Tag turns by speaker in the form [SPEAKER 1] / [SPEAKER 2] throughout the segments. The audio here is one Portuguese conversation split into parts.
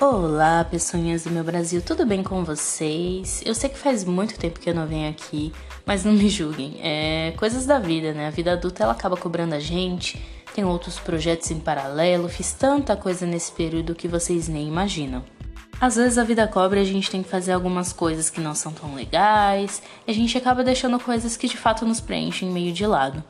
[SPEAKER 1] Olá, pessoinhas do meu Brasil, tudo bem com vocês? Eu sei que faz muito tempo que eu não venho aqui, mas não me julguem. É coisas da vida, né? A vida adulta ela acaba cobrando a gente, tem outros projetos em paralelo, fiz tanta coisa nesse período que vocês nem imaginam. Às vezes a vida cobra e a gente tem que fazer algumas coisas que não são tão legais, e a gente acaba deixando coisas que de fato nos preenchem meio de lado.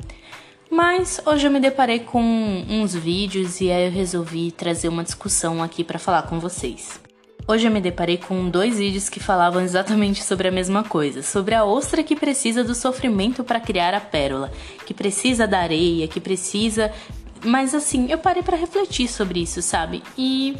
[SPEAKER 1] Mas hoje eu me deparei com uns vídeos e aí eu resolvi trazer uma discussão aqui para falar com vocês. Hoje eu me deparei com dois vídeos que falavam exatamente sobre a mesma coisa, sobre a ostra que precisa do sofrimento para criar a pérola, que precisa da areia, que precisa, mas assim, eu parei para refletir sobre isso, sabe? E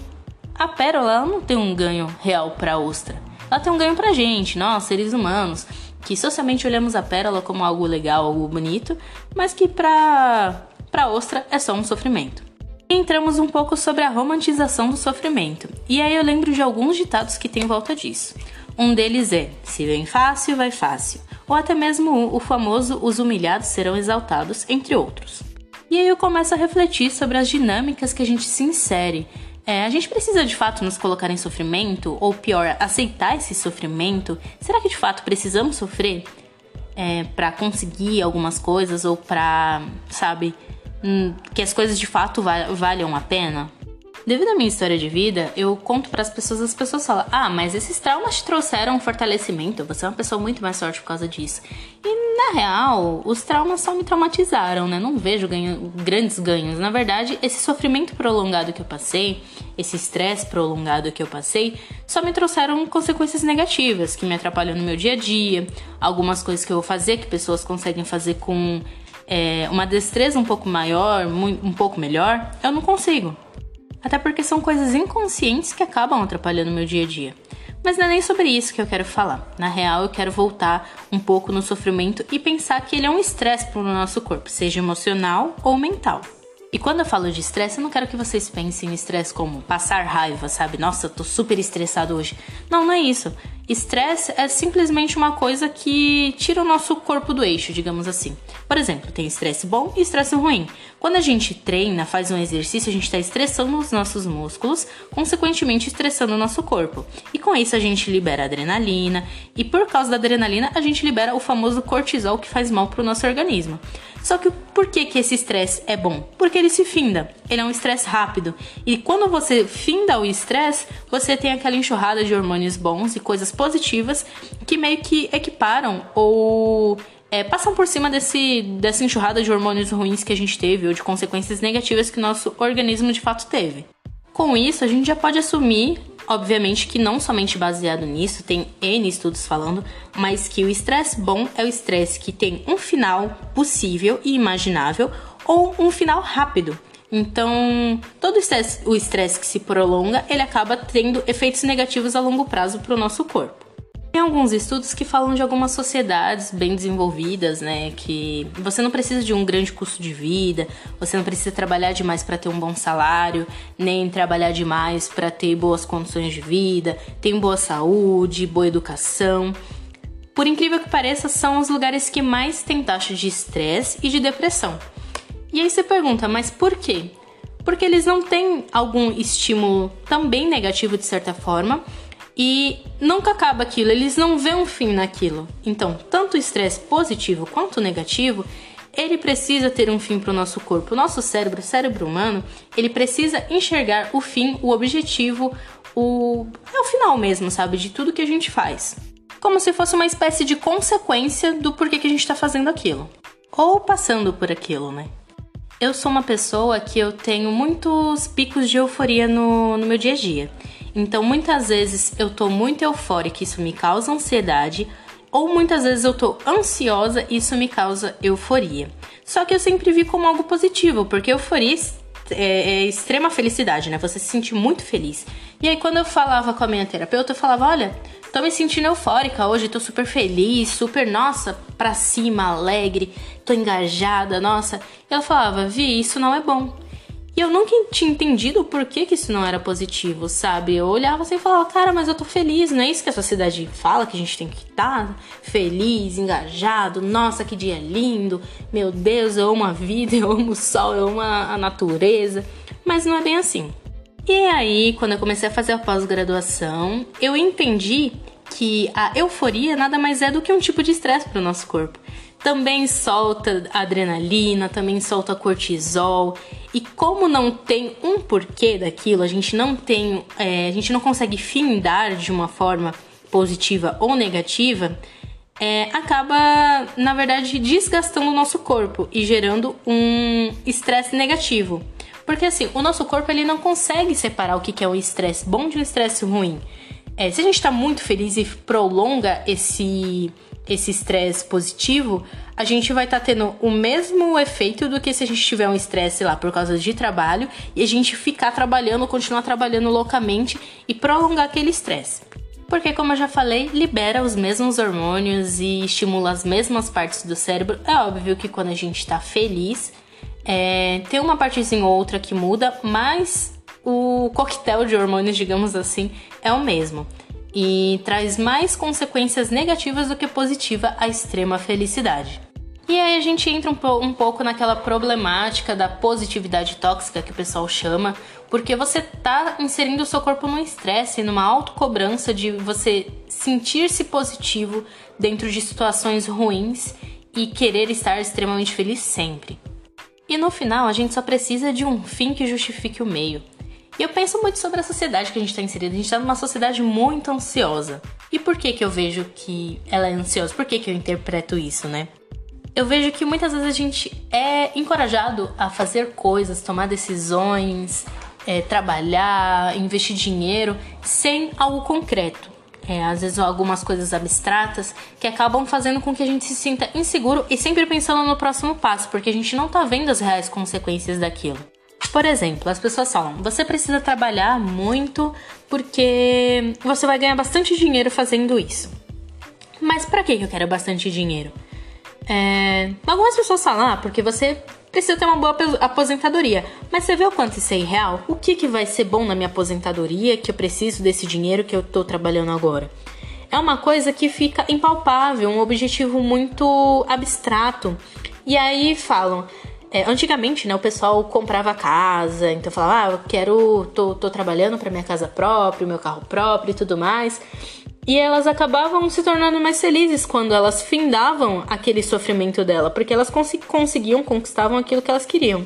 [SPEAKER 1] a pérola ela não tem um ganho real para a ostra. Ela tem um ganho pra gente, nós, seres humanos que socialmente olhamos a pérola como algo legal, algo bonito, mas que para para ostra é só um sofrimento. Entramos um pouco sobre a romantização do sofrimento. E aí eu lembro de alguns ditados que tem volta disso. Um deles é: se vem fácil, vai fácil. Ou até mesmo o famoso os humilhados serão exaltados, entre outros. E aí eu começo a refletir sobre as dinâmicas que a gente se insere é, a gente precisa de fato nos colocar em sofrimento? Ou pior, aceitar esse sofrimento? Será que de fato precisamos sofrer é, para conseguir algumas coisas ou para, sabe, hum, que as coisas de fato valham a pena? Devido à minha história de vida, eu conto para as pessoas, as pessoas falam: "Ah, mas esses traumas te trouxeram um fortalecimento, você é uma pessoa muito mais forte por causa disso". E na real, os traumas só me traumatizaram, né? Não vejo ganho, grandes ganhos. Na verdade, esse sofrimento prolongado que eu passei, esse estresse prolongado que eu passei, só me trouxeram consequências negativas, que me atrapalham no meu dia a dia, algumas coisas que eu vou fazer que pessoas conseguem fazer com é, uma destreza um pouco maior, um pouco melhor, eu não consigo. Até porque são coisas inconscientes que acabam atrapalhando meu dia a dia. Mas não é nem sobre isso que eu quero falar. Na real, eu quero voltar um pouco no sofrimento e pensar que ele é um estresse para o nosso corpo, seja emocional ou mental. E quando eu falo de estresse, eu não quero que vocês pensem em estresse como passar raiva, sabe? Nossa, tô super estressado hoje. Não, não é isso. Estresse é simplesmente uma coisa que tira o nosso corpo do eixo, digamos assim. Por exemplo, tem estresse bom e estresse ruim. Quando a gente treina, faz um exercício, a gente está estressando os nossos músculos, consequentemente estressando o nosso corpo. E com isso a gente libera adrenalina, e por causa da adrenalina a gente libera o famoso cortisol que faz mal para o nosso organismo. Só que por que, que esse estresse é bom? Porque ele se finda. Ele é um estresse rápido. E quando você finda o estresse, você tem aquela enxurrada de hormônios bons e coisas positivas que meio que equiparam ou é, passam por cima desse, dessa enxurrada de hormônios ruins que a gente teve ou de consequências negativas que o nosso organismo de fato teve. Com isso, a gente já pode assumir Obviamente que não somente baseado nisso, tem N estudos falando, mas que o estresse bom é o estresse que tem um final possível e imaginável ou um final rápido. Então, todo o estresse que se prolonga, ele acaba tendo efeitos negativos a longo prazo para o nosso corpo. Tem alguns estudos que falam de algumas sociedades bem desenvolvidas, né? Que você não precisa de um grande custo de vida, você não precisa trabalhar demais para ter um bom salário, nem trabalhar demais para ter boas condições de vida, tem boa saúde, boa educação. Por incrível que pareça, são os lugares que mais têm taxa de estresse e de depressão. E aí você pergunta, mas por quê? Porque eles não têm algum estímulo também negativo de certa forma e nunca acaba aquilo, eles não vêem um fim naquilo. Então, tanto o estresse positivo quanto o negativo, ele precisa ter um fim para o nosso corpo. O nosso cérebro, o cérebro humano, ele precisa enxergar o fim, o objetivo, o é o final mesmo, sabe, de tudo que a gente faz. Como se fosse uma espécie de consequência do porquê que a gente está fazendo aquilo. Ou passando por aquilo, né? Eu sou uma pessoa que eu tenho muitos picos de euforia no, no meu dia a dia. Então, muitas vezes eu tô muito eufórica, isso me causa ansiedade, ou muitas vezes eu tô ansiosa e isso me causa euforia. Só que eu sempre vi como algo positivo, porque euforia é, é, extrema felicidade, né? Você se sente muito feliz. E aí, quando eu falava com a minha terapeuta, eu falava: Olha, tô me sentindo eufórica hoje, tô super feliz, super, nossa, pra cima, alegre, tô engajada, nossa. E ela falava: Vi, isso não é bom. E eu nunca tinha entendido o porquê que isso não era positivo, sabe? Eu olhava assim e falava, cara, mas eu tô feliz, não é isso que a sociedade fala que a gente tem que estar tá feliz, engajado, nossa, que dia lindo, meu Deus, eu amo a vida, eu amo o sol, eu amo a natureza. Mas não é bem assim. E aí, quando eu comecei a fazer a pós-graduação, eu entendi que a euforia nada mais é do que um tipo de estresse para o nosso corpo. Também solta adrenalina, também solta cortisol. E como não tem um porquê daquilo, a gente não tem, é, a gente não consegue findar de uma forma positiva ou negativa, é, acaba, na verdade, desgastando o nosso corpo e gerando um estresse negativo. Porque assim, o nosso corpo ele não consegue separar o que é um estresse bom de um estresse ruim. É, se a gente está muito feliz e prolonga esse esse estresse positivo, a gente vai estar tá tendo o mesmo efeito do que se a gente tiver um estresse lá por causa de trabalho e a gente ficar trabalhando, continuar trabalhando loucamente e prolongar aquele estresse. Porque, como eu já falei, libera os mesmos hormônios e estimula as mesmas partes do cérebro. É óbvio que quando a gente está feliz, é, tem uma partezinha ou outra que muda, mas o coquetel de hormônios, digamos assim, é o mesmo. E traz mais consequências negativas do que positiva a extrema felicidade. E aí a gente entra um, um, pouco naquela problemática da positividade tóxica que o pessoal chama, porque você tá inserindo o seu corpo num estresse, numa autocobrança de você sentir-se positivo dentro de situações ruins e querer estar extremamente feliz sempre. E no final, a gente só precisa de um fim que justifique o meio. E eu penso muito sobre a sociedade que a gente está inserida. A gente está numa sociedade muito ansiosa. E por que que eu vejo que ela é ansiosa? Por que que eu interpreto isso, né? Eu vejo que muitas vezes a gente é encorajado a fazer coisas, tomar decisões, é, trabalhar, investir dinheiro sem algo concreto é, às vezes algumas coisas abstratas que acabam fazendo com que a gente se sinta inseguro e sempre pensando no próximo passo, porque a gente não tá vendo as reais consequências daquilo. Por exemplo, as pessoas falam: você precisa trabalhar muito porque você vai ganhar bastante dinheiro fazendo isso. Mas para que eu quero bastante dinheiro? É, algumas pessoas falam: ah, porque você precisa ter uma boa aposentadoria. Mas você vê o quanto isso é irreal? O que, que vai ser bom na minha aposentadoria que eu preciso desse dinheiro que eu tô trabalhando agora? É uma coisa que fica impalpável, um objetivo muito abstrato. E aí falam. É, antigamente, né, o pessoal comprava casa, então falava, ah, eu quero, tô, tô trabalhando para minha casa própria, meu carro próprio e tudo mais. E elas acabavam se tornando mais felizes quando elas findavam aquele sofrimento dela, porque elas cons conseguiam, conquistavam aquilo que elas queriam.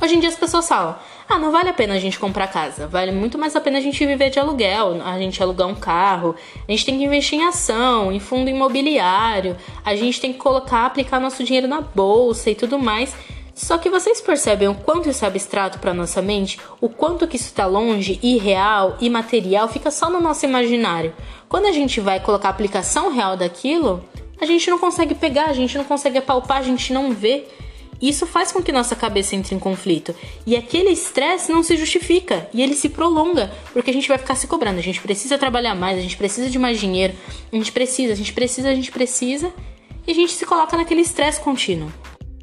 [SPEAKER 1] Hoje em dia as pessoas falam: ah, não vale a pena a gente comprar casa, vale muito mais a pena a gente viver de aluguel, a gente alugar um carro, a gente tem que investir em ação, em fundo imobiliário, a gente tem que colocar, aplicar nosso dinheiro na bolsa e tudo mais. Só que vocês percebem o quanto isso é abstrato para nossa mente, o quanto que isso está longe, irreal, imaterial, fica só no nosso imaginário. Quando a gente vai colocar a aplicação real daquilo, a gente não consegue pegar, a gente não consegue apalpar, a gente não vê. Isso faz com que nossa cabeça entre em conflito. E aquele estresse não se justifica e ele se prolonga, porque a gente vai ficar se cobrando. A gente precisa trabalhar mais, a gente precisa de mais dinheiro, a gente precisa, a gente precisa, a gente precisa, e a gente se coloca naquele estresse contínuo.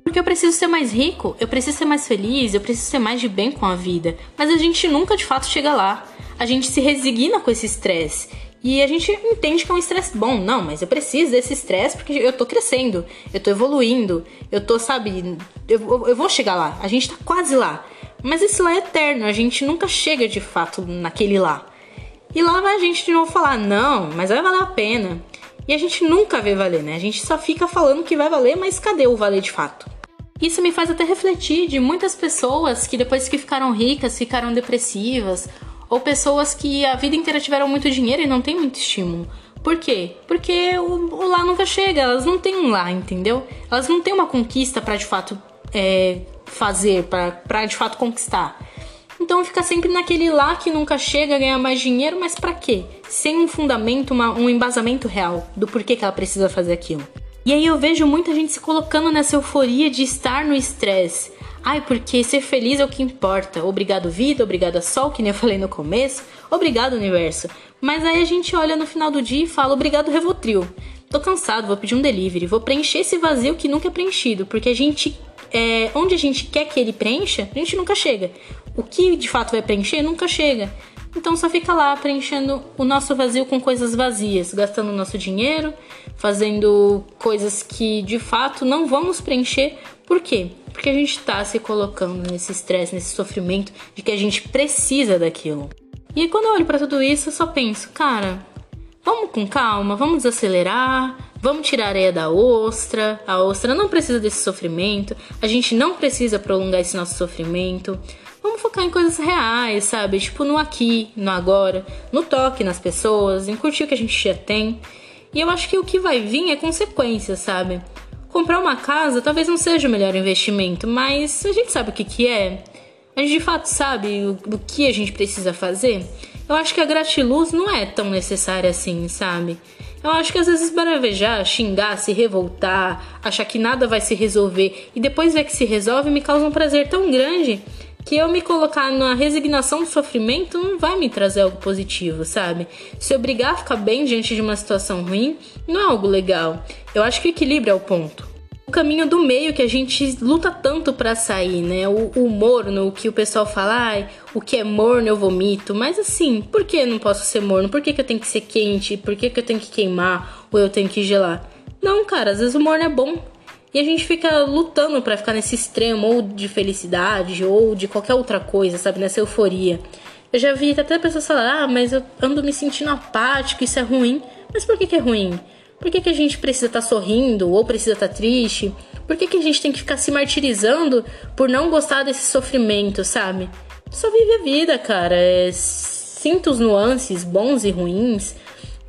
[SPEAKER 1] Porque eu preciso ser mais rico, eu preciso ser mais feliz, eu preciso ser mais de bem com a vida. Mas a gente nunca de fato chega lá. A gente se resigna com esse estresse. E a gente entende que é um estresse bom. Não, mas eu preciso desse estresse porque eu tô crescendo, eu tô evoluindo, eu tô, sabe, eu, eu vou chegar lá. A gente tá quase lá. Mas esse lá é eterno, a gente nunca chega de fato naquele lá. E lá vai a gente de novo falar: não, mas vai valer a pena. E a gente nunca vê valer, né? A gente só fica falando que vai valer, mas cadê o valer de fato? Isso me faz até refletir de muitas pessoas que depois que ficaram ricas ficaram depressivas, ou pessoas que a vida inteira tiveram muito dinheiro e não tem muito estímulo. Por quê? Porque o, o lá nunca chega, elas não têm um lá, entendeu? Elas não têm uma conquista para de fato é, fazer, para de fato conquistar. Então fica sempre naquele lá que nunca chega ganhar mais dinheiro, mas para quê? Sem um fundamento, uma, um embasamento real do porquê que ela precisa fazer aquilo. E aí eu vejo muita gente se colocando nessa euforia de estar no estresse. Ai, porque ser feliz é o que importa. Obrigado, vida, obrigado, sol, que nem eu falei no começo. Obrigado, universo. Mas aí a gente olha no final do dia e fala, obrigado, Revotril. Tô cansado, vou pedir um delivery, vou preencher esse vazio que nunca é preenchido, porque a gente. É, onde a gente quer que ele preencha, a gente nunca chega. O que de fato vai preencher nunca chega. Então só fica lá preenchendo o nosso vazio com coisas vazias, gastando nosso dinheiro, fazendo coisas que de fato não vamos preencher Por quê? Porque a gente tá se colocando nesse estresse, nesse sofrimento de que a gente precisa daquilo. E quando eu olho para tudo isso, eu só penso, cara, vamos com calma, vamos acelerar, vamos tirar a areia da ostra. A ostra não precisa desse sofrimento, a gente não precisa prolongar esse nosso sofrimento. Vamos focar em coisas reais, sabe? Tipo no aqui, no agora, no toque nas pessoas, em curtir o que a gente já tem. E eu acho que o que vai vir é consequência, sabe? Comprar uma casa talvez não seja o melhor investimento, mas a gente sabe o que, que é. A gente de fato sabe o, o que a gente precisa fazer. Eu acho que a gratiluz não é tão necessária assim, sabe? Eu acho que às vezes baravejar, xingar, se revoltar, achar que nada vai se resolver e depois ver que se resolve me causa um prazer tão grande que eu me colocar na resignação do sofrimento não vai me trazer algo positivo, sabe? Se obrigar a ficar bem diante de uma situação ruim não é algo legal. Eu acho que o equilíbrio é o ponto. O caminho do meio que a gente luta tanto para sair, né? O, o morno, o que o pessoal fala, o que é morno eu vomito. Mas assim, por que eu não posso ser morno? Por que, que eu tenho que ser quente? Por que, que eu tenho que queimar? Ou eu tenho que gelar? Não, cara, às vezes o morno é bom. E a gente fica lutando para ficar nesse extremo, ou de felicidade, ou de qualquer outra coisa, sabe? Nessa euforia. Eu já vi até pessoas falar, ah, mas eu ando me sentindo apático, isso é ruim. Mas por que, que é ruim? Por que, que a gente precisa estar tá sorrindo ou precisa estar tá triste? Por que, que a gente tem que ficar se martirizando por não gostar desse sofrimento, sabe? Só vive a vida, cara. É, sinta os nuances bons e ruins,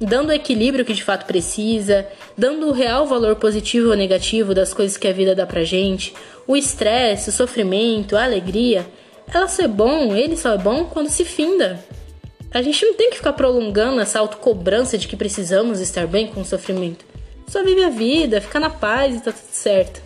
[SPEAKER 1] dando o equilíbrio que de fato precisa, dando o real valor positivo ou negativo das coisas que a vida dá pra gente, o estresse, o sofrimento, a alegria. Ela só é bom, ele só é bom quando se finda. A gente não tem que ficar prolongando essa autocobrança de que precisamos estar bem com o sofrimento. Só vive a vida, fica na paz e tá tudo certo.